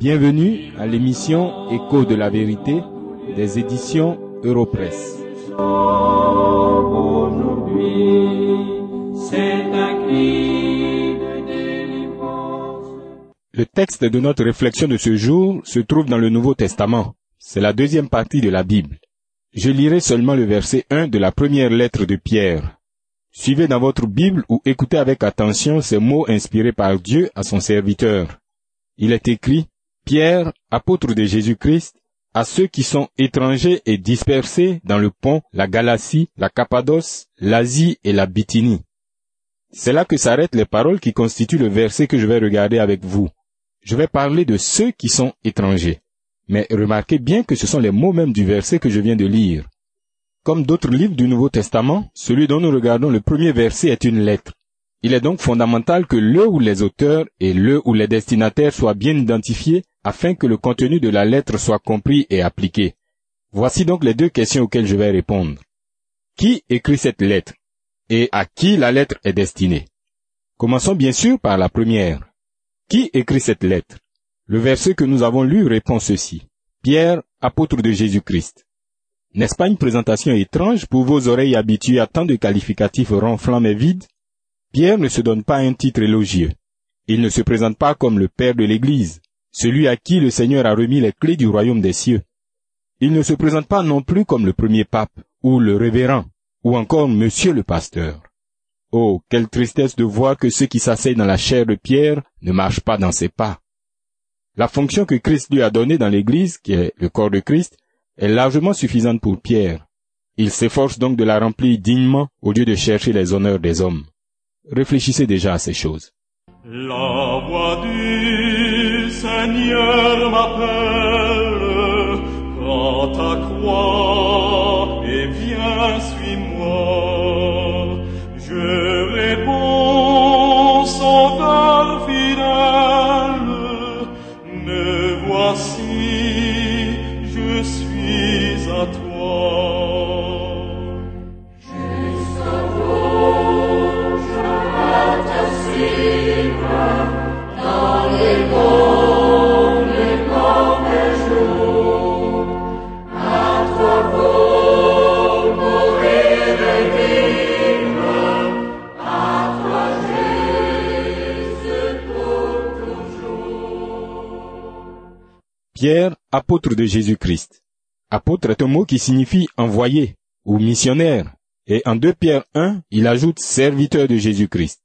Bienvenue à l'émission Écho de la vérité des éditions Europresse. Le texte de notre réflexion de ce jour se trouve dans le Nouveau Testament. C'est la deuxième partie de la Bible. Je lirai seulement le verset 1 de la première lettre de Pierre. Suivez dans votre Bible ou écoutez avec attention ces mots inspirés par Dieu à son serviteur. Il est écrit, Pierre, apôtre de Jésus-Christ, à ceux qui sont étrangers et dispersés dans le pont, la Galatie, la Cappadoce, l'Asie et la Bithynie. C'est là que s'arrêtent les paroles qui constituent le verset que je vais regarder avec vous. Je vais parler de ceux qui sont étrangers. Mais remarquez bien que ce sont les mots mêmes du verset que je viens de lire. Comme d'autres livres du Nouveau Testament, celui dont nous regardons le premier verset est une lettre. Il est donc fondamental que le ou les auteurs et le ou les destinataires soient bien identifiés afin que le contenu de la lettre soit compris et appliqué. Voici donc les deux questions auxquelles je vais répondre. Qui écrit cette lettre et à qui la lettre est destinée? Commençons bien sûr par la première. Qui écrit cette lettre? Le verset que nous avons lu répond ceci. Pierre, apôtre de Jésus-Christ. N'est-ce pas une présentation étrange pour vos oreilles habituées à tant de qualificatifs ronflants mais vides? Pierre ne se donne pas un titre élogieux. Il ne se présente pas comme le Père de l'Église, celui à qui le Seigneur a remis les clés du royaume des cieux. Il ne se présente pas non plus comme le premier pape, ou le révérend, ou encore monsieur le pasteur. Oh, quelle tristesse de voir que ceux qui s'asseyent dans la chair de Pierre ne marchent pas dans ses pas. La fonction que Christ lui a donnée dans l'Église, qui est le corps de Christ, est largement suffisante pour Pierre. Il s'efforce donc de la remplir dignement au lieu de chercher les honneurs des hommes. Réfléchissez déjà à ces choses. Seigneur m'appelle, prends ta croix et viens, suis-moi. Je réponds, sauveur fidèle, me voici, je suis à toi. Pierre, apôtre de Jésus-Christ. Apôtre est un mot qui signifie envoyé ou missionnaire. Et en 2 Pierre 1, il ajoute serviteur de Jésus-Christ.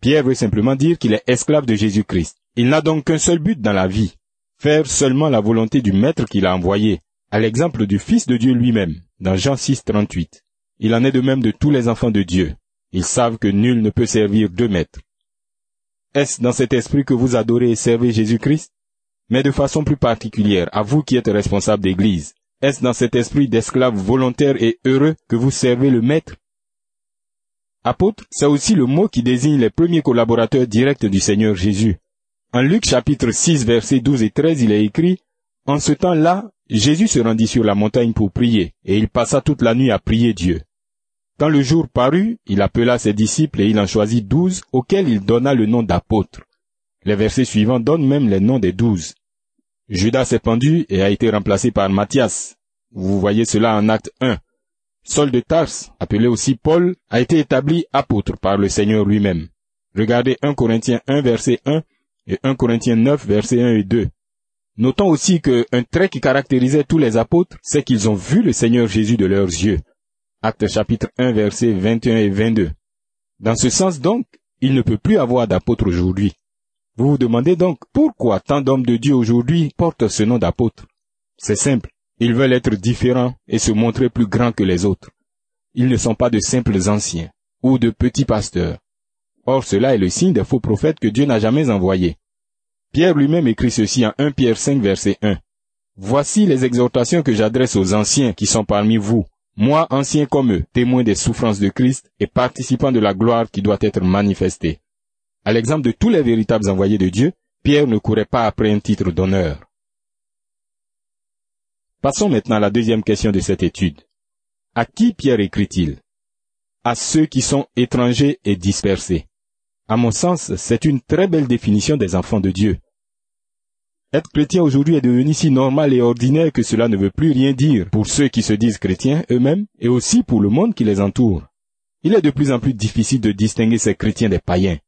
Pierre veut simplement dire qu'il est esclave de Jésus-Christ. Il n'a donc qu'un seul but dans la vie, faire seulement la volonté du Maître qu'il a envoyé, à l'exemple du Fils de Dieu lui-même, dans Jean 6, 38. Il en est de même de tous les enfants de Dieu. Ils savent que nul ne peut servir deux maîtres. Est-ce dans cet esprit que vous adorez et servez Jésus-Christ? Mais de façon plus particulière, à vous qui êtes responsable d'Église, est-ce dans cet esprit d'esclave volontaire et heureux que vous servez le Maître? Apôtre, c'est aussi le mot qui désigne les premiers collaborateurs directs du Seigneur Jésus. En Luc chapitre 6 versets 12 et 13, il est écrit, En ce temps-là, Jésus se rendit sur la montagne pour prier, et il passa toute la nuit à prier Dieu. Quand le jour parut, il appela ses disciples et il en choisit douze, auxquels il donna le nom d'apôtres. Les versets suivants donnent même les noms des douze. Judas s'est pendu et a été remplacé par Matthias. Vous voyez cela en acte 1. Saul de Tars, appelé aussi Paul, a été établi apôtre par le Seigneur lui-même. Regardez 1 Corinthiens 1 verset 1 et 1 Corinthiens 9 verset 1 et 2. Notons aussi que un trait qui caractérisait tous les apôtres, c'est qu'ils ont vu le Seigneur Jésus de leurs yeux. Acte chapitre 1 verset 21 et 22. Dans ce sens donc, il ne peut plus avoir d'apôtre aujourd'hui. Vous vous demandez donc pourquoi tant d'hommes de Dieu aujourd'hui portent ce nom d'apôtre. C'est simple. Ils veulent être différents et se montrer plus grands que les autres. Ils ne sont pas de simples anciens ou de petits pasteurs. Or cela est le signe des faux prophètes que Dieu n'a jamais envoyés. Pierre lui-même écrit ceci en 1 Pierre 5 verset 1. Voici les exhortations que j'adresse aux anciens qui sont parmi vous, moi ancien comme eux, témoin des souffrances de Christ et participant de la gloire qui doit être manifestée. À l'exemple de tous les véritables envoyés de Dieu, Pierre ne courait pas après un titre d'honneur. Passons maintenant à la deuxième question de cette étude. À qui Pierre écrit-il? À ceux qui sont étrangers et dispersés. À mon sens, c'est une très belle définition des enfants de Dieu. Être chrétien aujourd'hui est devenu si normal et ordinaire que cela ne veut plus rien dire pour ceux qui se disent chrétiens eux-mêmes et aussi pour le monde qui les entoure. Il est de plus en plus difficile de distinguer ces chrétiens des païens.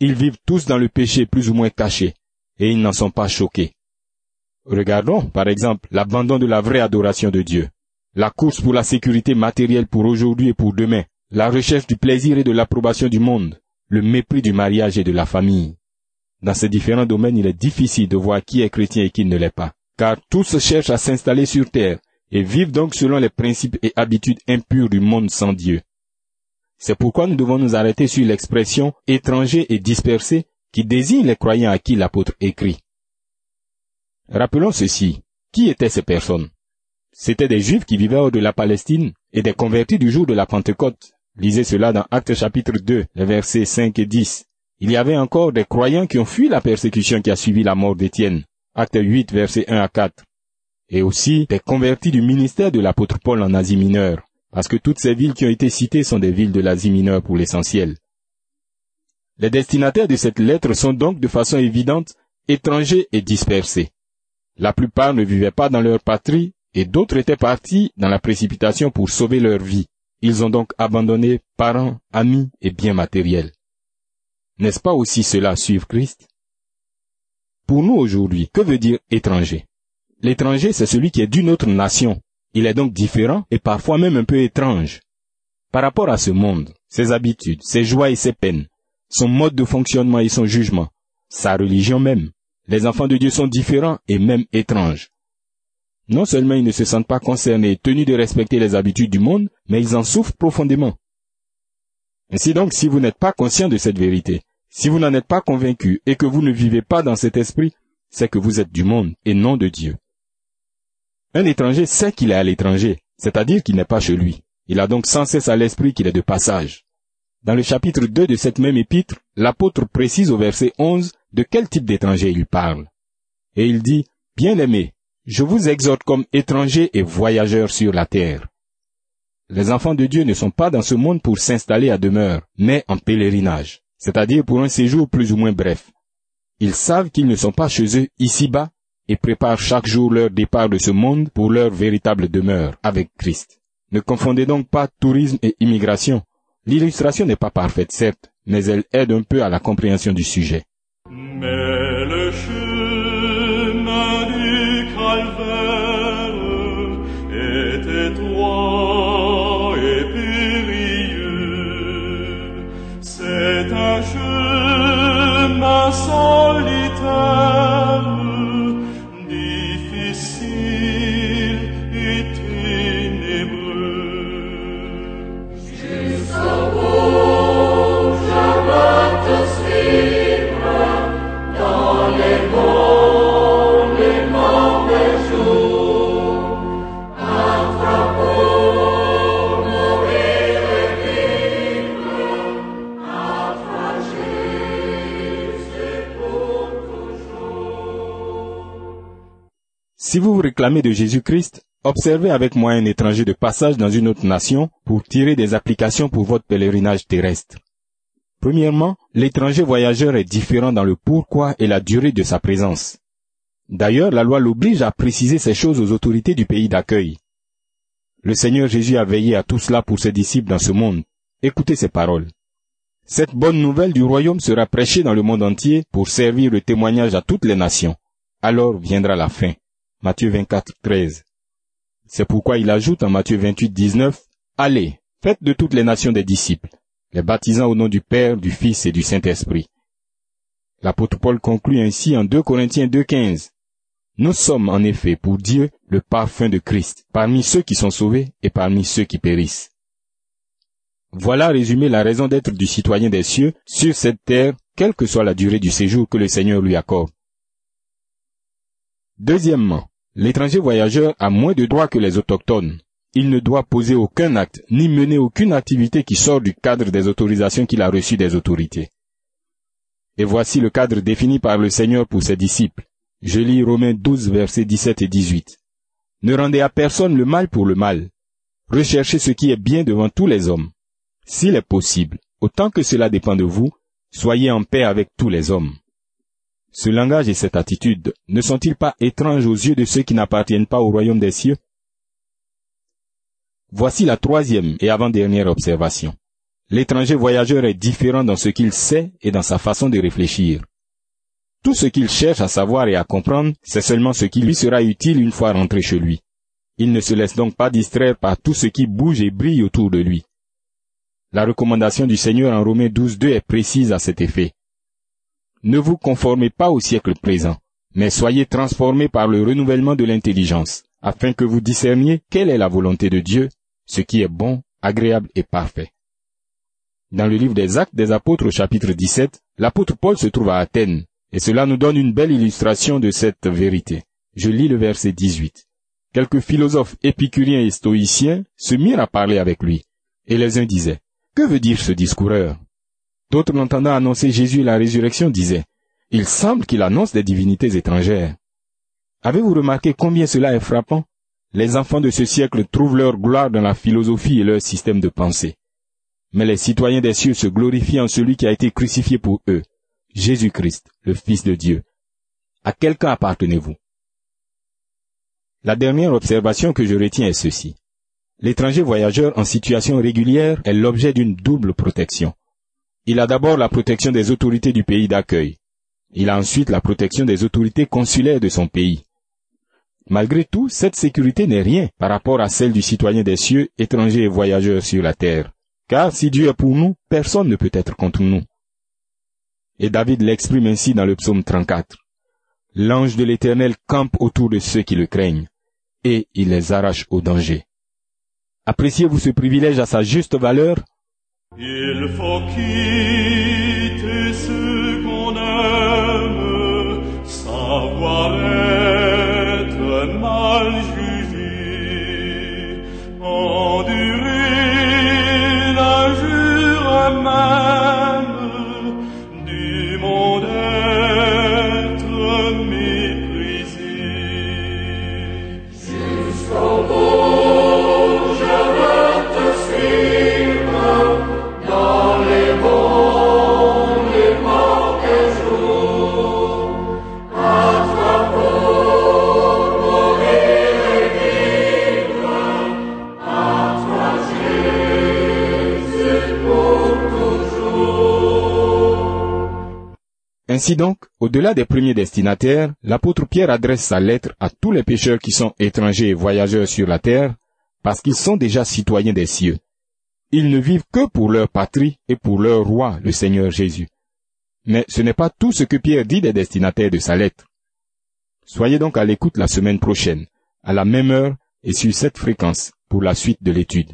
Ils vivent tous dans le péché plus ou moins caché et ils n'en sont pas choqués. Regardons, par exemple, l'abandon de la vraie adoration de Dieu, la course pour la sécurité matérielle pour aujourd'hui et pour demain, la recherche du plaisir et de l'approbation du monde, le mépris du mariage et de la famille. Dans ces différents domaines, il est difficile de voir qui est chrétien et qui ne l'est pas, car tous cherchent à s'installer sur terre et vivent donc selon les principes et habitudes impures du monde sans Dieu. C'est pourquoi nous devons nous arrêter sur l'expression étranger et dispersé qui désigne les croyants à qui l'apôtre écrit. Rappelons ceci. Qui étaient ces personnes? C'étaient des Juifs qui vivaient hors de la Palestine et des convertis du jour de la Pentecôte. Lisez cela dans Actes chapitre 2, les versets 5 et 10. Il y avait encore des croyants qui ont fui la persécution qui a suivi la mort d'Étienne. Acte 8, versets 1 à 4. Et aussi des convertis du ministère de l'apôtre Paul en Asie mineure, parce que toutes ces villes qui ont été citées sont des villes de l'Asie mineure pour l'essentiel. Les destinataires de cette lettre sont donc de façon évidente étrangers et dispersés. La plupart ne vivaient pas dans leur patrie et d'autres étaient partis dans la précipitation pour sauver leur vie. Ils ont donc abandonné parents, amis et biens matériels. N'est-ce pas aussi cela suivre Christ? Pour nous aujourd'hui, que veut dire étranger? L'étranger, c'est celui qui est d'une autre nation. Il est donc différent et parfois même un peu étrange. Par rapport à ce monde, ses habitudes, ses joies et ses peines, son mode de fonctionnement et son jugement, sa religion même, les enfants de Dieu sont différents et même étranges. Non seulement ils ne se sentent pas concernés tenus de respecter les habitudes du monde, mais ils en souffrent profondément. Ainsi donc, si vous n'êtes pas conscient de cette vérité, si vous n'en êtes pas convaincu et que vous ne vivez pas dans cet esprit, c'est que vous êtes du monde et non de Dieu. Un étranger sait qu'il est à l'étranger, c'est-à-dire qu'il n'est pas chez lui. Il a donc sans cesse à l'esprit qu'il est de passage. Dans le chapitre 2 de cette même épître, l'apôtre précise au verset 11 de quel type d'étranger il parle. Et il dit, Bien-aimés, je vous exhorte comme étrangers et voyageurs sur la terre. Les enfants de Dieu ne sont pas dans ce monde pour s'installer à demeure, mais en pèlerinage c'est-à-dire pour un séjour plus ou moins bref. Ils savent qu'ils ne sont pas chez eux ici-bas et préparent chaque jour leur départ de ce monde pour leur véritable demeure avec Christ. Ne confondez donc pas tourisme et immigration. L'illustration n'est pas parfaite, certes, mais elle aide un peu à la compréhension du sujet. Si vous vous réclamez de Jésus-Christ, observez avec moi un étranger de passage dans une autre nation pour tirer des applications pour votre pèlerinage terrestre. Premièrement, l'étranger voyageur est différent dans le pourquoi et la durée de sa présence. D'ailleurs, la loi l'oblige à préciser ces choses aux autorités du pays d'accueil. Le Seigneur Jésus a veillé à tout cela pour ses disciples dans ce monde. Écoutez ces paroles. Cette bonne nouvelle du royaume sera prêchée dans le monde entier pour servir de témoignage à toutes les nations. Alors viendra la fin. Matthieu 24, 13. C'est pourquoi il ajoute en Matthieu 28, 19, Allez, faites de toutes les nations des disciples, les baptisant au nom du Père, du Fils et du Saint-Esprit. L'apôtre Paul conclut ainsi en 2 Corinthiens 2, 15. Nous sommes en effet pour Dieu le parfum de Christ, parmi ceux qui sont sauvés et parmi ceux qui périssent. Voilà résumé la raison d'être du citoyen des cieux sur cette terre, quelle que soit la durée du séjour que le Seigneur lui accorde. Deuxièmement, l'étranger voyageur a moins de droits que les autochtones. Il ne doit poser aucun acte ni mener aucune activité qui sort du cadre des autorisations qu'il a reçues des autorités. Et voici le cadre défini par le Seigneur pour ses disciples. Je lis Romains 12, versets 17 et 18. Ne rendez à personne le mal pour le mal. Recherchez ce qui est bien devant tous les hommes. S'il est possible, autant que cela dépend de vous, soyez en paix avec tous les hommes. Ce langage et cette attitude ne sont-ils pas étranges aux yeux de ceux qui n'appartiennent pas au royaume des cieux? Voici la troisième et avant-dernière observation. L'étranger voyageur est différent dans ce qu'il sait et dans sa façon de réfléchir. Tout ce qu'il cherche à savoir et à comprendre, c'est seulement ce qui lui sera utile une fois rentré chez lui. Il ne se laisse donc pas distraire par tout ce qui bouge et brille autour de lui. La recommandation du Seigneur en Romains 12.2 est précise à cet effet. Ne vous conformez pas au siècle présent, mais soyez transformés par le renouvellement de l'intelligence, afin que vous discerniez quelle est la volonté de Dieu, ce qui est bon, agréable et parfait. Dans le livre des Actes des Apôtres au chapitre 17, l'apôtre Paul se trouve à Athènes, et cela nous donne une belle illustration de cette vérité. Je lis le verset 18. Quelques philosophes épicuriens et stoïciens se mirent à parler avec lui, et les uns disaient, Que veut dire ce discoureur? D'autres l'entendant annoncer Jésus et la résurrection disaient, Il semble qu'il annonce des divinités étrangères. Avez-vous remarqué combien cela est frappant? Les enfants de ce siècle trouvent leur gloire dans la philosophie et leur système de pensée. Mais les citoyens des cieux se glorifient en celui qui a été crucifié pour eux, Jésus-Christ, le Fils de Dieu. À quel camp appartenez-vous La dernière observation que je retiens est ceci. L'étranger voyageur en situation régulière est l'objet d'une double protection. Il a d'abord la protection des autorités du pays d'accueil. Il a ensuite la protection des autorités consulaires de son pays. Malgré tout, cette sécurité n'est rien par rapport à celle du citoyen des cieux, étranger et voyageur sur la terre. Car si Dieu est pour nous, personne ne peut être contre nous. Et David l'exprime ainsi dans le psaume 34. L'ange de l'Éternel campe autour de ceux qui le craignent, et il les arrache au danger. Appréciez-vous ce privilège à sa juste valeur? Il faut quitter ce qu'on aime, Ainsi donc, au-delà des premiers destinataires, l'apôtre Pierre adresse sa lettre à tous les pécheurs qui sont étrangers et voyageurs sur la terre, parce qu'ils sont déjà citoyens des cieux. Ils ne vivent que pour leur patrie et pour leur roi, le Seigneur Jésus. Mais ce n'est pas tout ce que Pierre dit des destinataires de sa lettre. Soyez donc à l'écoute la semaine prochaine, à la même heure et sur cette fréquence, pour la suite de l'étude.